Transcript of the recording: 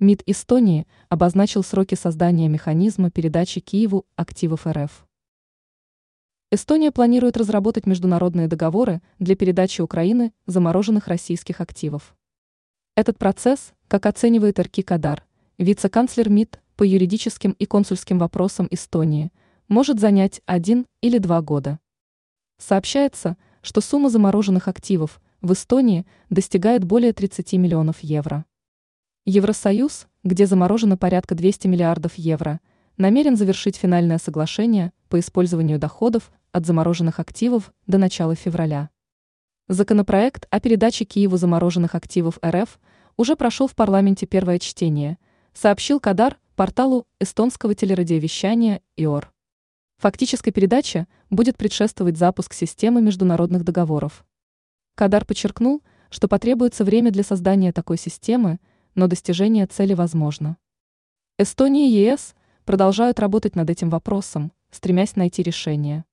МИД Эстонии обозначил сроки создания механизма передачи Киеву активов РФ. Эстония планирует разработать международные договоры для передачи Украины замороженных российских активов. Этот процесс, как оценивает Эрки Кадар, вице-канцлер МИД по юридическим и консульским вопросам Эстонии, может занять один или два года. Сообщается, что сумма замороженных активов в Эстонии достигает более 30 миллионов евро. Евросоюз, где заморожено порядка 200 миллиардов евро, намерен завершить финальное соглашение по использованию доходов от замороженных активов до начала февраля. Законопроект о передаче Киеву замороженных активов РФ уже прошел в парламенте первое чтение, сообщил Кадар порталу эстонского телерадиовещания ИОР. Фактической передаче будет предшествовать запуск системы международных договоров. Кадар подчеркнул, что потребуется время для создания такой системы, но достижение цели возможно. Эстония и ЕС продолжают работать над этим вопросом, стремясь найти решение.